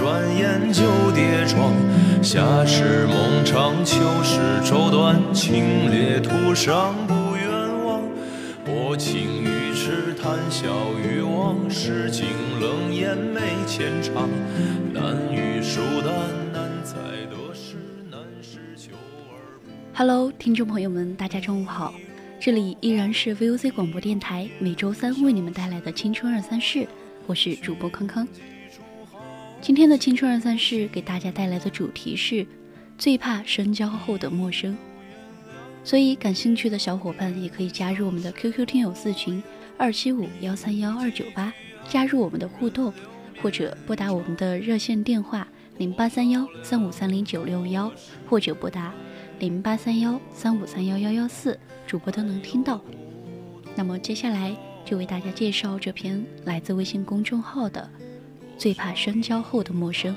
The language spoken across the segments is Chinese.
转眼就跌撞。夏时梦长，秋是愁短，清冽途上不远望。薄情于痴，谈笑于忘，世情冷眼没浅尝。难遇疏淡，难在得失，难是求而不。Hello，听众朋友们，大家中午好。这里依然是 VOC 广播电台，每周三为你们带来的青春二三事，我是主播康康。今天的青春二三事给大家带来的主题是最怕深交后的陌生，所以感兴趣的小伙伴也可以加入我们的 QQ 听友四群二七五幺三幺二九八，加入我们的互动，或者拨打我们的热线电话零八三幺三五三零九六幺，或者拨打。零八三幺三五三幺幺幺四，主播都能听到。那么接下来就为大家介绍这篇来自微信公众号的《最怕深交后的陌生》。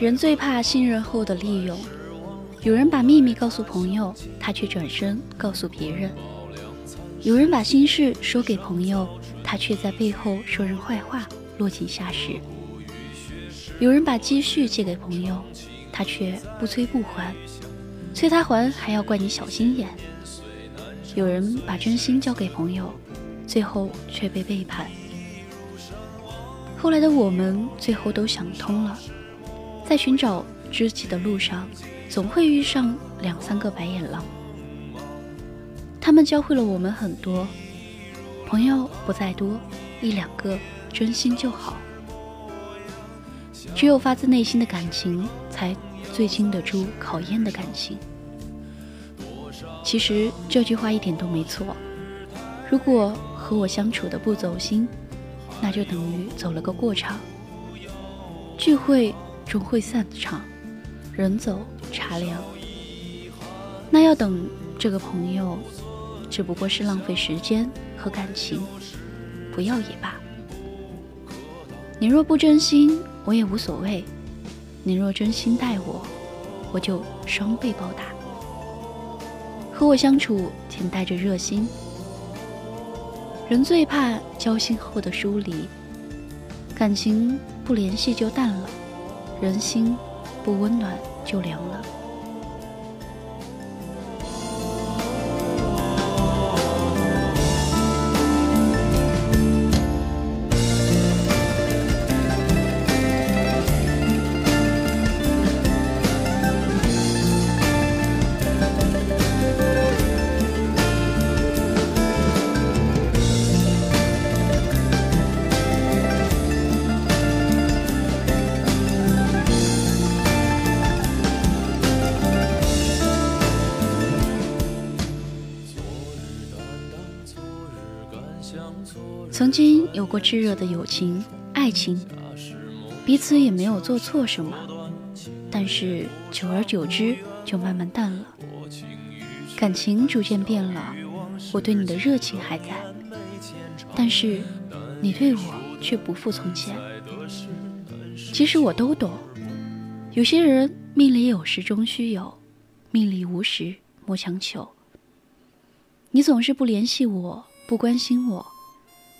人最怕信任后的利用。有人把秘密告诉朋友，他却转身告诉别人；有人把心事说给朋友，他却在背后说人坏话，落井下石；有人把积蓄借给朋友，他却不催不还，催他还还要怪你小心眼；有人把真心交给朋友，最后却被背叛。后来的我们，最后都想通了。在寻找知己的路上，总会遇上两三个白眼狼。他们教会了我们很多，朋友不在多，一两个真心就好。只有发自内心的感情，才最经得住考验的感情。其实这句话一点都没错。如果和我相处的不走心，那就等于走了个过场。聚会。终会散场，人走茶凉。那要等这个朋友，只不过是浪费时间和感情，不要也罢。你若不真心，我也无所谓；你若真心待我，我就双倍报答。和我相处，请带着热心。人最怕交心后的疏离，感情不联系就淡了。人心不温暖就凉了。过炙热的友情、爱情，彼此也没有做错什么，但是久而久之就慢慢淡了。感情逐渐变了，我对你的热情还在，但是你对我却不复从前。其实我都懂，有些人命里有时终须有，命里无时莫强求。你总是不联系我，不关心我，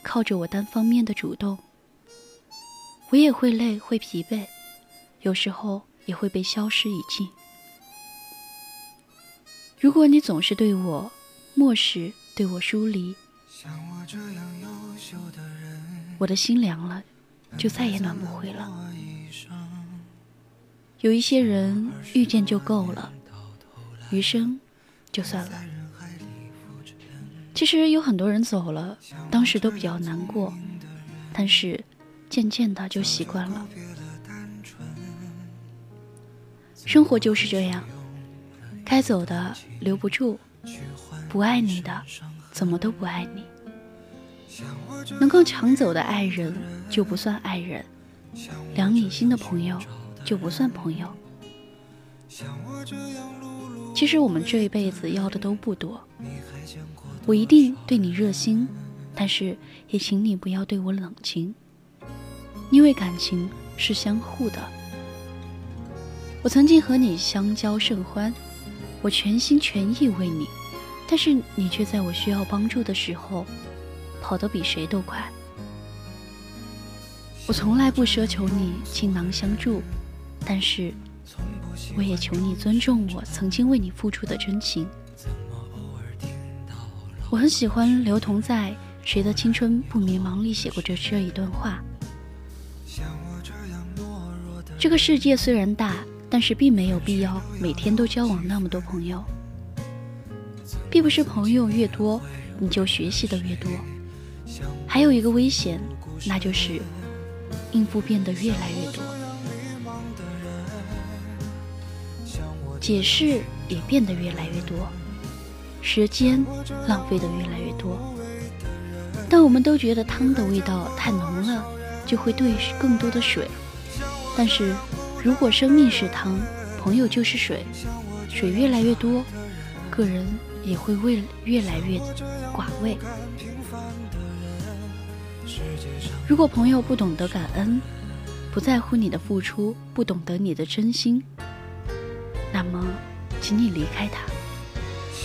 靠着我单方面的主动，我也会累，会疲惫，有时候也会被消失殆尽。如果你总是对我漠视，对我疏离，我的心凉了，就再也暖不回了。有一些人遇见就够了，余生就算了。其实有很多人走了，当时都比较难过，但是渐渐的就习惯了。生活就是这样。该走的留不住，不爱你的怎么都不爱你。能够抢走的爱人就不算爱人，两你心的朋友就不算朋友。其实我们这一辈子要的都不多，我一定对你热心，但是也请你不要对我冷情，因为感情是相互的。我曾经和你相交甚欢。我全心全意为你，但是你却在我需要帮助的时候，跑得比谁都快。我从来不奢求你倾囊相助，但是我也求你尊重我曾经为你付出的真情。我很喜欢刘同在《谁的青春不迷茫》里写过这这一段话：这个世界虽然大。但是并没有必要每天都交往那么多朋友，并不是朋友越多你就学习的越多。还有一个危险，那就是应付变得越来越多，解释也变得越来越多，时间浪费的越来越多。但我们都觉得汤的味道太浓了，就会兑更多的水，但是。如果生命是汤，朋友就是水，水越来越多，个人也会为越来越寡味。如果朋友不懂得感恩，不在乎你的付出，不懂得你的真心，那么，请你离开他，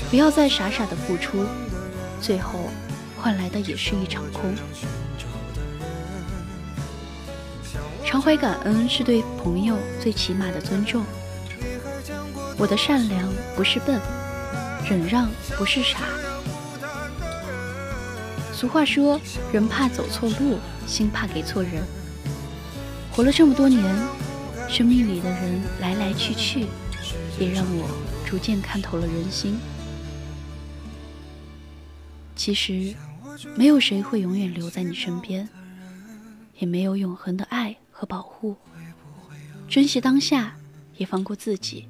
不要再傻傻的付出，最后换来的也是一场空。常怀感恩是对朋友最起码的尊重。我的善良不是笨，忍让不是傻。俗话说，人怕走错路，心怕给错人。活了这么多年，生命里的人来来去去，也让我逐渐看透了人心。其实，没有谁会永远留在你身边，也没有永恒的爱。和保护，珍惜当下，也放过自己。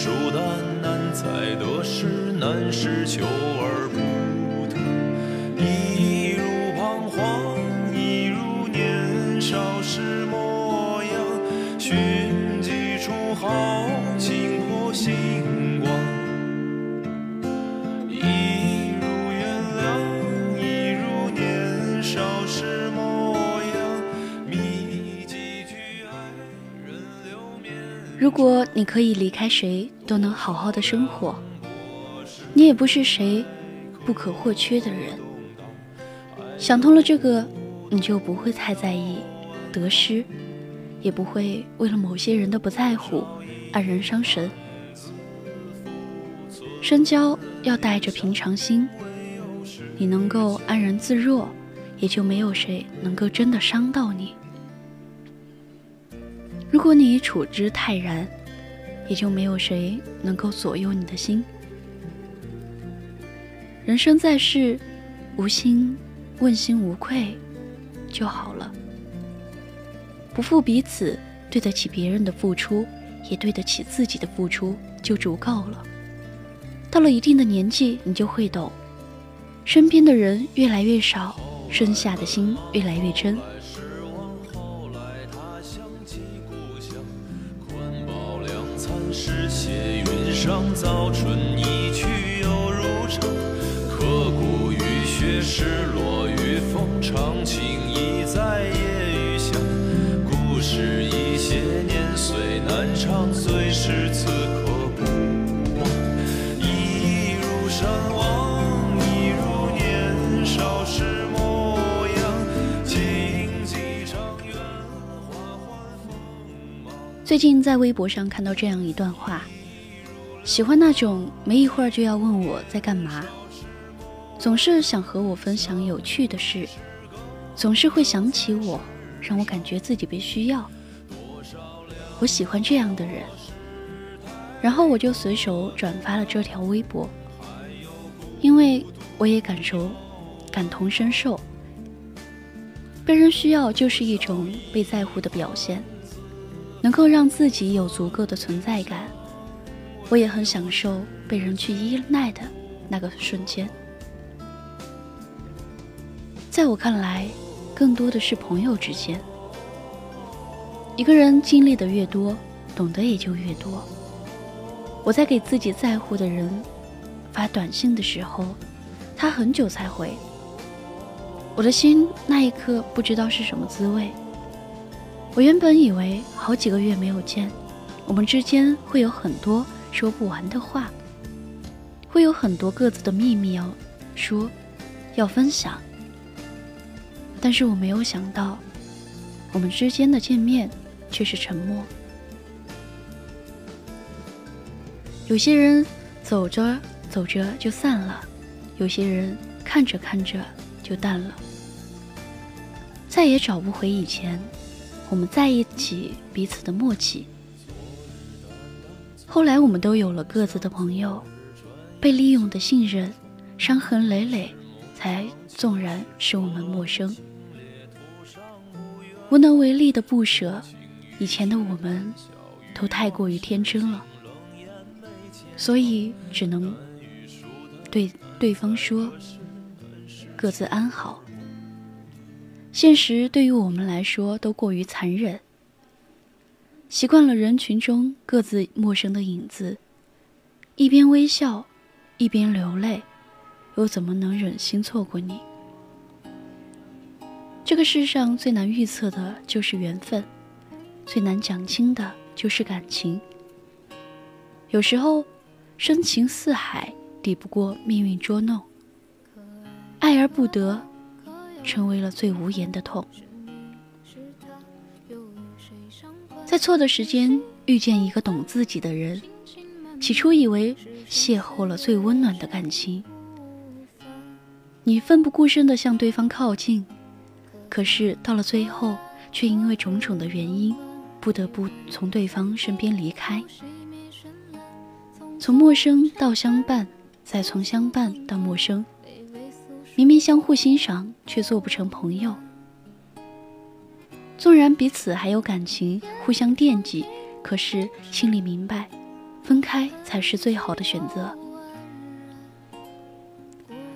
遇疏淡，难采得失，难是求而不得。一如果你可以离开谁都能好好的生活，你也不是谁不可或缺的人。想通了这个，你就不会太在意得失，也不会为了某些人的不在乎黯然伤神。深交要带着平常心，你能够安然自若，也就没有谁能够真的伤到你。如果你处之泰然，也就没有谁能够左右你的心。人生在世，无心问心无愧就好了。不负彼此，对得起别人的付出，也对得起自己的付出，就足够了。到了一定的年纪，你就会懂，身边的人越来越少，剩下的心越来越真。最近在微博上看到这样一段话。喜欢那种没一会儿就要问我在干嘛，总是想和我分享有趣的事，总是会想起我，让我感觉自己被需要。我喜欢这样的人，然后我就随手转发了这条微博，因为我也感受、感同身受，被人需要就是一种被在乎的表现，能够让自己有足够的存在感。我也很享受被人去依赖的那个瞬间，在我看来，更多的是朋友之间。一个人经历的越多，懂得也就越多。我在给自己在乎的人发短信的时候，他很久才回，我的心那一刻不知道是什么滋味。我原本以为好几个月没有见，我们之间会有很多。说不完的话，会有很多各自的秘密要说，要分享。但是我没有想到，我们之间的见面却是沉默。有些人走着走着就散了，有些人看着看着就淡了，再也找不回以前我们在一起彼此的默契。后来我们都有了各自的朋友，被利用的信任，伤痕累累，才纵然使我们陌生，无能为力的不舍。以前的我们，都太过于天真了，所以只能对对方说各自安好。现实对于我们来说都过于残忍。习惯了人群中各自陌生的影子，一边微笑，一边流泪，又怎么能忍心错过你？这个世上最难预测的就是缘分，最难讲清的就是感情。有时候，深情似海，抵不过命运捉弄，爱而不得，成为了最无言的痛。在错的时间遇见一个懂自己的人，起初以为邂逅了最温暖的感情，你奋不顾身地向对方靠近，可是到了最后，却因为种种的原因，不得不从对方身边离开。从陌生到相伴，再从相伴到陌生，明明相互欣赏，却做不成朋友。纵然彼此还有感情，互相惦记，可是心里明白，分开才是最好的选择。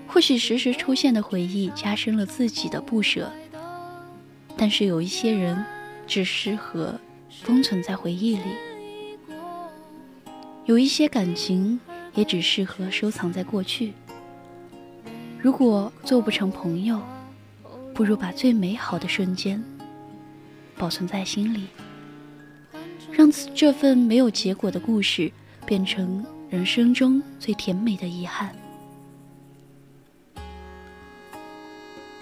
或许时时出现的回忆加深了自己的不舍，但是有一些人只适合封存在回忆里，有一些感情也只适合收藏在过去。如果做不成朋友，不如把最美好的瞬间。保存在心里，让这份没有结果的故事变成人生中最甜美的遗憾。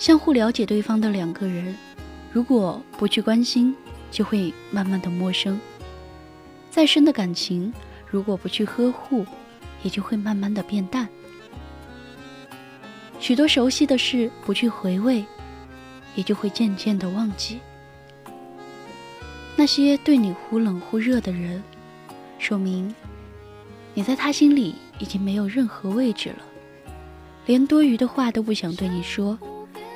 相互了解对方的两个人，如果不去关心，就会慢慢的陌生；再深的感情，如果不去呵护，也就会慢慢的变淡。许多熟悉的事不去回味，也就会渐渐的忘记。那些对你忽冷忽热的人，说明你在他心里已经没有任何位置了，连多余的话都不想对你说，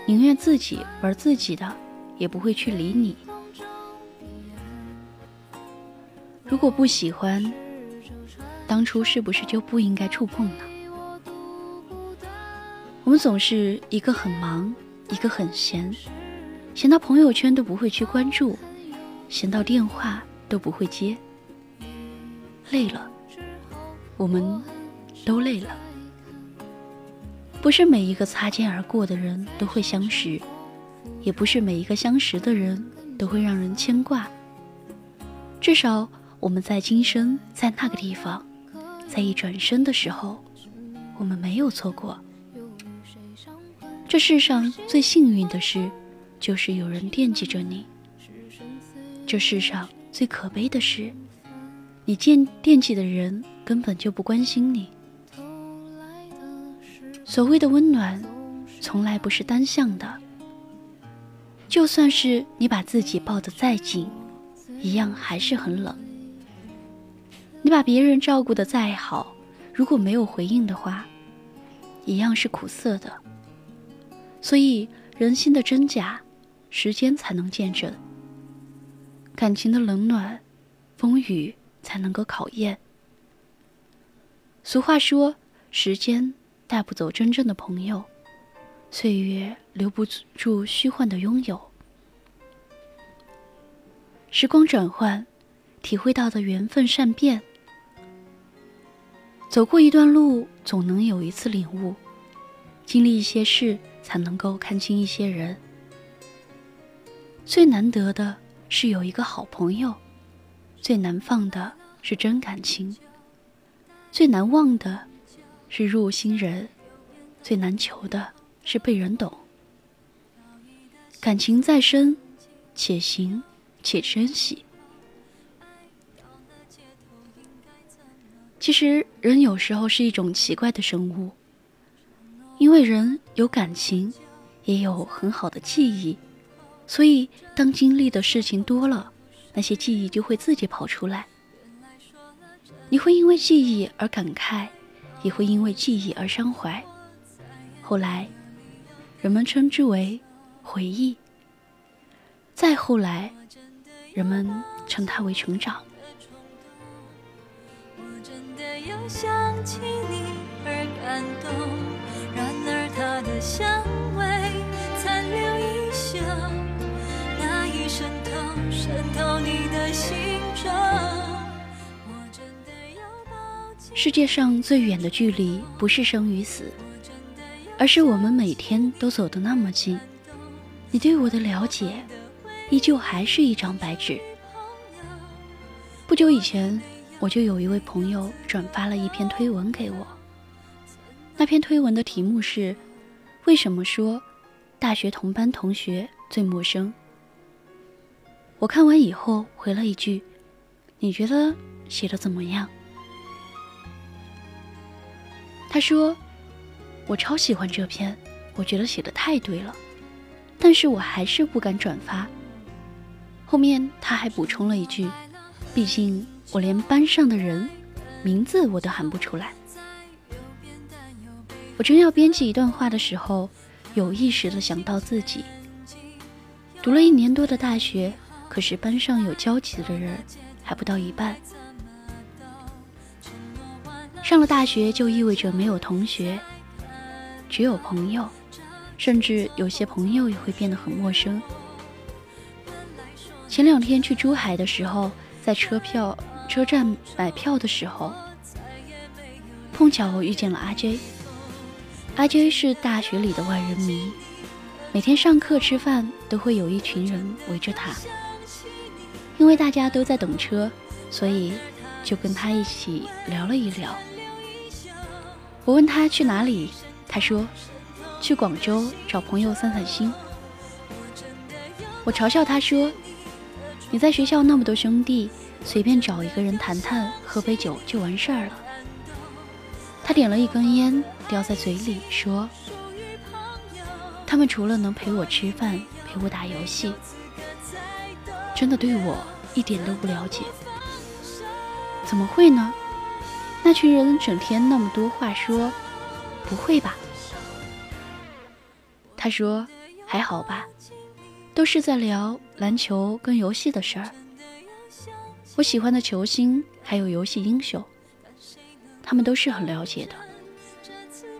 宁愿自己玩自己的，也不会去理你。如果不喜欢，当初是不是就不应该触碰呢？我们总是一个很忙，一个很闲，闲到朋友圈都不会去关注。闲到电话都不会接，累了，我们都累了。不是每一个擦肩而过的人都会相识，也不是每一个相识的人都会让人牵挂。至少我们在今生，在那个地方，在一转身的时候，我们没有错过。这世上最幸运的事，就是有人惦记着你。这世上最可悲的是，你惦惦记的人根本就不关心你。所谓的温暖，从来不是单向的。就算是你把自己抱得再紧，一样还是很冷。你把别人照顾得再好，如果没有回应的话，一样是苦涩的。所以，人心的真假，时间才能见证。感情的冷暖，风雨才能够考验。俗话说：“时间带不走真正的朋友，岁月留不住虚幻的拥有。”时光转换，体会到的缘分善变。走过一段路，总能有一次领悟；经历一些事，才能够看清一些人。最难得的。是有一个好朋友，最难放的是真感情，最难忘的是入心人，最难求的是被人懂。感情再深，且行且珍惜。其实人有时候是一种奇怪的生物，因为人有感情，也有很好的记忆。所以，当经历的事情多了，那些记忆就会自己跑出来。你会因为记忆而感慨，也会因为记忆而伤怀。后来，人们称之为回忆。再后来，人们称它为成长。我真的有想起你而感动，香味残留一袖。世界上最远的距离，不是生与死，而是我们每天都走得那么近。你对我的了解，依旧还是一张白纸。不久以前，我就有一位朋友转发了一篇推文给我。那篇推文的题目是：为什么说大学同班同学最陌生？我看完以后回了一句：“你觉得写的怎么样？”他说：“我超喜欢这篇，我觉得写的太对了，但是我还是不敢转发。”后面他还补充了一句：“毕竟我连班上的人名字我都喊不出来。”我正要编辑一段话的时候，有意识的想到自己读了一年多的大学。可是班上有交集的人还不到一半。上了大学就意味着没有同学，只有朋友，甚至有些朋友也会变得很陌生。前两天去珠海的时候，在车票车站买票的时候，碰巧遇见了阿 J。阿 J 是大学里的万人迷，每天上课吃饭都会有一群人围着他。因为大家都在等车，所以就跟他一起聊了一聊。我问他去哪里，他说去广州找朋友散散心。我嘲笑他说：“你在学校那么多兄弟，随便找一个人谈谈，喝杯酒就完事儿了。”他点了一根烟，叼在嘴里说：“他们除了能陪我吃饭、陪我打游戏，真的对我一点都不了解。怎么会呢？那群人整天那么多话说，不会吧？他说：“还好吧，都是在聊篮球跟游戏的事儿。我喜欢的球星还有游戏英雄，他们都是很了解的。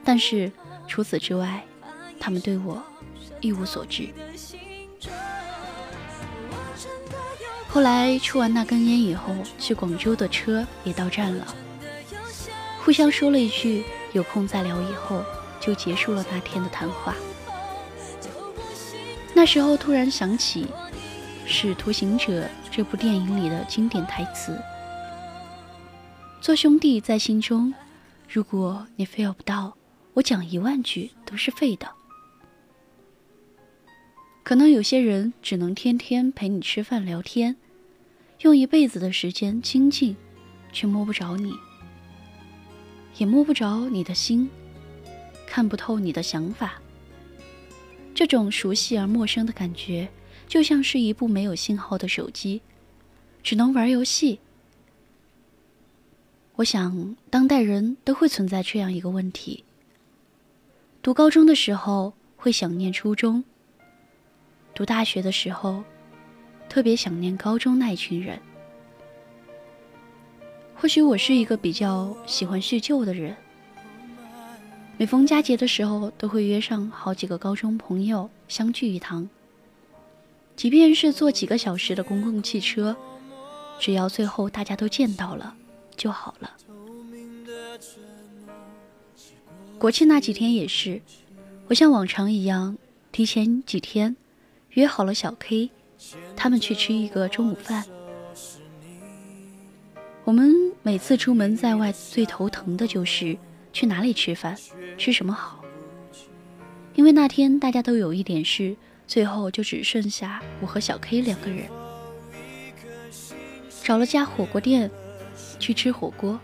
但是除此之外，他们对我一无所知。”后来抽完那根烟以后，去广州的车也到站了，互相说了一句“有空再聊”，以后就结束了那天的谈话。那时候突然想起《使徒行者》这部电影里的经典台词：“做兄弟在心中，如果你 feel 不到，我讲一万句都是废的。”可能有些人只能天天陪你吃饭聊天。用一辈子的时间亲近，却摸不着你，也摸不着你的心，看不透你的想法。这种熟悉而陌生的感觉，就像是一部没有信号的手机，只能玩游戏。我想，当代人都会存在这样一个问题：读高中的时候会想念初中，读大学的时候。特别想念高中那一群人。或许我是一个比较喜欢叙旧的人，每逢佳节的时候，都会约上好几个高中朋友相聚一堂。即便是坐几个小时的公共汽车，只要最后大家都见到了就好了。国庆那几天也是，我像往常一样，提前几天约好了小 K。他们去吃一个中午饭。我们每次出门在外，最头疼的就是去哪里吃饭，吃什么好。因为那天大家都有一点事，最后就只剩下我和小 K 两个人。找了家火锅店去吃火锅，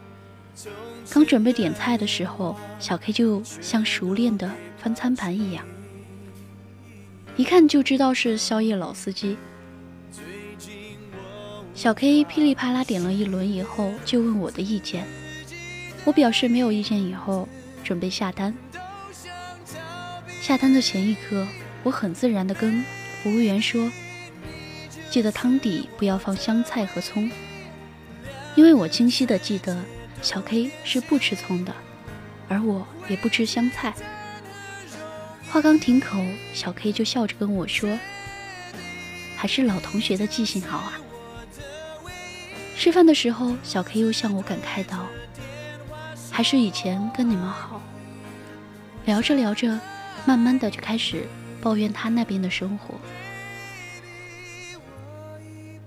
刚准备点菜的时候，小 K 就像熟练的翻餐盘一样。一看就知道是宵夜老司机。小 K 噼里啪啦点了一轮以后，就问我的意见。我表示没有意见，以后准备下单。下单的前一刻，我很自然地跟服务员说：“记得汤底不要放香菜和葱，因为我清晰地记得小 K 是不吃葱的，而我也不吃香菜。”话刚停口，小 K 就笑着跟我说：“还是老同学的记性好啊。”吃饭的时候，小 K 又向我感慨道：“还是以前跟你们好。”聊着聊着，慢慢的就开始抱怨他那边的生活。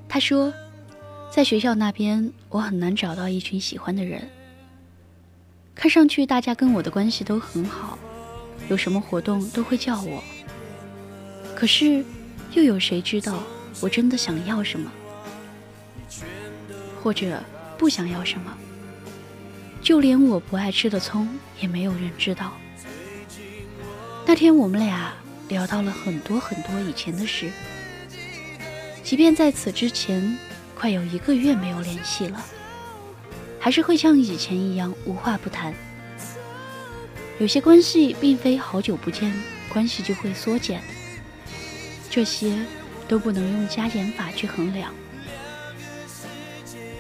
他说：“在学校那边，我很难找到一群喜欢的人。看上去大家跟我的关系都很好。”有什么活动都会叫我，可是又有谁知道我真的想要什么，或者不想要什么？就连我不爱吃的葱，也没有人知道。那天我们俩聊到了很多很多以前的事，即便在此之前快有一个月没有联系了，还是会像以前一样无话不谈。有些关系并非好久不见，关系就会缩减，这些都不能用加减法去衡量。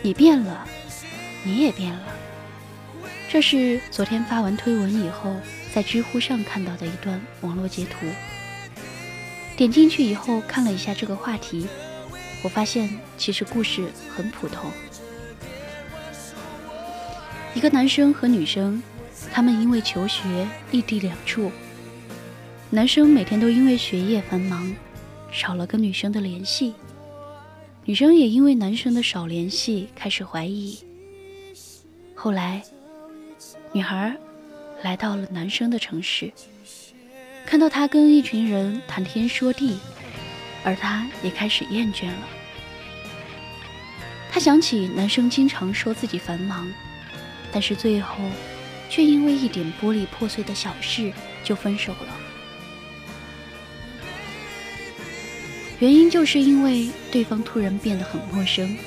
你变了，你也变了。这是昨天发完推文以后，在知乎上看到的一段网络截图。点进去以后看了一下这个话题，我发现其实故事很普通。一个男生和女生。他们因为求学异地两处，男生每天都因为学业繁忙，少了跟女生的联系，女生也因为男生的少联系开始怀疑。后来，女孩来到了男生的城市，看到他跟一群人谈天说地，而他也开始厌倦了。他想起男生经常说自己繁忙，但是最后。却因为一点玻璃破碎的小事就分手了。原因就是因为对方突然变得很陌生。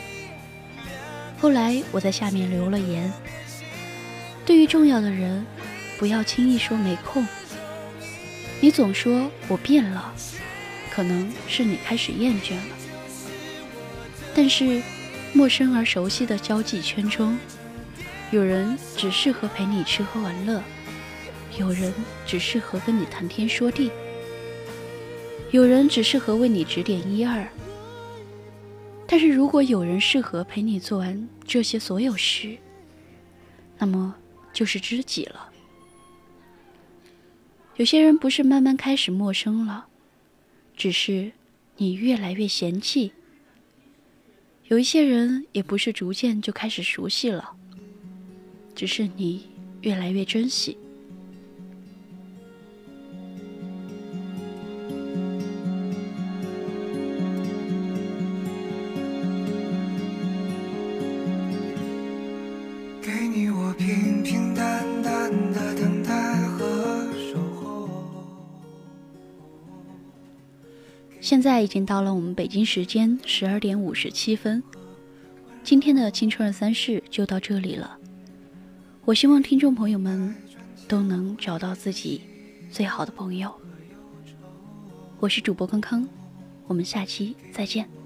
后来我在下面留了言：对于重要的人，不要轻易说没空。你总说我变了，可能是你开始厌倦了。但是，陌生而熟悉的交际圈中，有人只适合陪你吃喝玩乐，有人只适合跟你谈天说地。有人只适合为你指点一二，但是如果有人适合陪你做完这些所有事，那么就是知己了。有些人不是慢慢开始陌生了，只是你越来越嫌弃；有一些人也不是逐渐就开始熟悉了，只是你越来越珍惜。现在已经到了我们北京时间十二点五十七分，今天的青春二三事就到这里了。我希望听众朋友们都能找到自己最好的朋友。我是主播康康，我们下期再见。